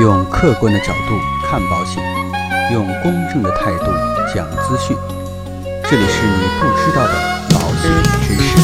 用客观的角度看保险，用公正的态度讲资讯。这里是你不知道的保险知识。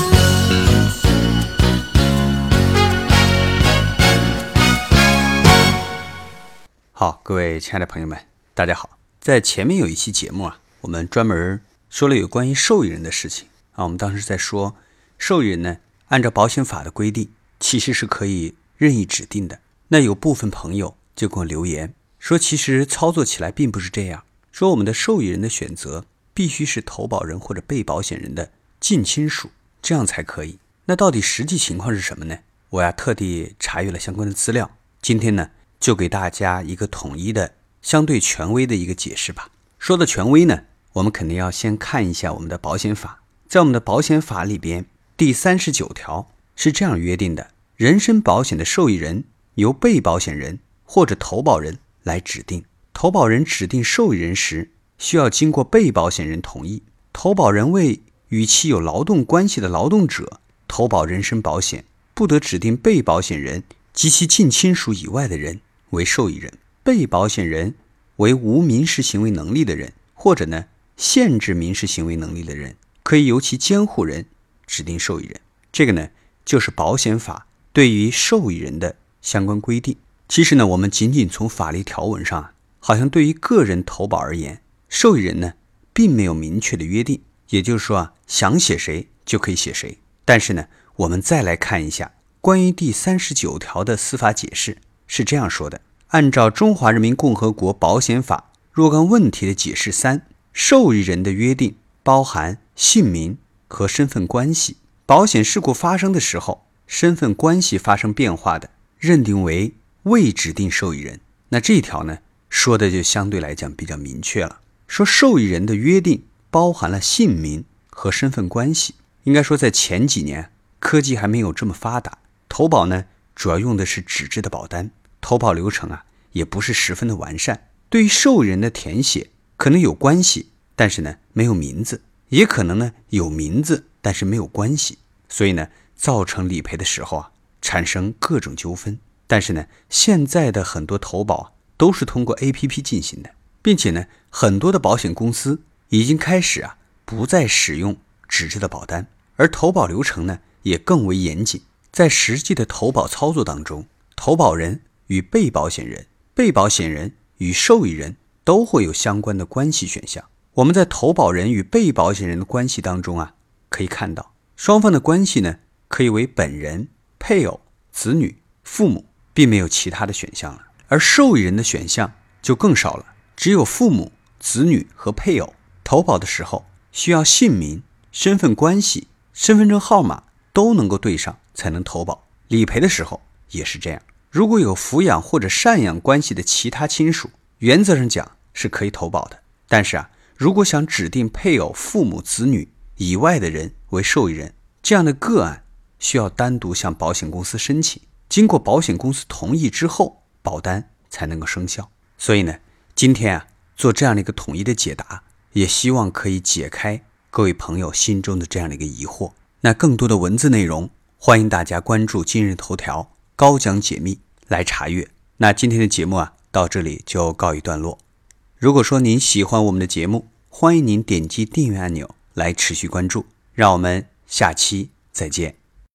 好，各位亲爱的朋友们，大家好。在前面有一期节目啊，我们专门说了有关于受益人的事情啊。我们当时在说，受益人呢，按照保险法的规定，其实是可以任意指定的。那有部分朋友就给我留言说，其实操作起来并不是这样。说我们的受益人的选择必须是投保人或者被保险人的近亲属，这样才可以。那到底实际情况是什么呢？我呀特地查阅了相关的资料，今天呢就给大家一个统一的、相对权威的一个解释吧。说到权威呢，我们肯定要先看一下我们的保险法，在我们的保险法里边，第三十九条是这样约定的：人身保险的受益人。由被保险人或者投保人来指定。投保人指定受益人时，需要经过被保险人同意。投保人为与其有劳动关系的劳动者投保人身保险，不得指定被保险人及其近亲属以外的人为受益人。被保险人为无民事行为能力的人，或者呢限制民事行为能力的人，可以由其监护人指定受益人。这个呢，就是保险法对于受益人的。相关规定，其实呢，我们仅仅从法律条文上，好像对于个人投保而言，受益人呢，并没有明确的约定。也就是说啊，想写谁就可以写谁。但是呢，我们再来看一下关于第三十九条的司法解释，是这样说的：按照《中华人民共和国保险法若干问题的解释三，受益人的约定包含姓名和身份关系。保险事故发生的时候，身份关系发生变化的。认定为未指定受益人，那这一条呢，说的就相对来讲比较明确了。说受益人的约定包含了姓名和身份关系。应该说，在前几年科技还没有这么发达，投保呢主要用的是纸质的保单，投保流程啊也不是十分的完善。对于受益人的填写，可能有关系，但是呢没有名字，也可能呢有名字，但是没有关系，所以呢造成理赔的时候啊。产生各种纠纷，但是呢，现在的很多投保都是通过 A P P 进行的，并且呢，很多的保险公司已经开始啊不再使用纸质的保单，而投保流程呢也更为严谨。在实际的投保操作当中，投保人与被保险人、被保险人与受益人都会有相关的关系选项。我们在投保人与被保险人的关系当中啊，可以看到双方的关系呢可以为本人。配偶、子女、父母，并没有其他的选项了，而受益人的选项就更少了，只有父母、子女和配偶。投保的时候需要姓名、身份关系、身份证号码都能够对上才能投保。理赔的时候也是这样，如果有抚养或者赡养关系的其他亲属，原则上讲是可以投保的。但是啊，如果想指定配偶、父母、子女以外的人为受益人，这样的个案。需要单独向保险公司申请，经过保险公司同意之后，保单才能够生效。所以呢，今天啊做这样的一个统一的解答，也希望可以解开各位朋友心中的这样的一个疑惑。那更多的文字内容，欢迎大家关注今日头条高讲解密来查阅。那今天的节目啊到这里就告一段落。如果说您喜欢我们的节目，欢迎您点击订阅按钮来持续关注。让我们下期再见。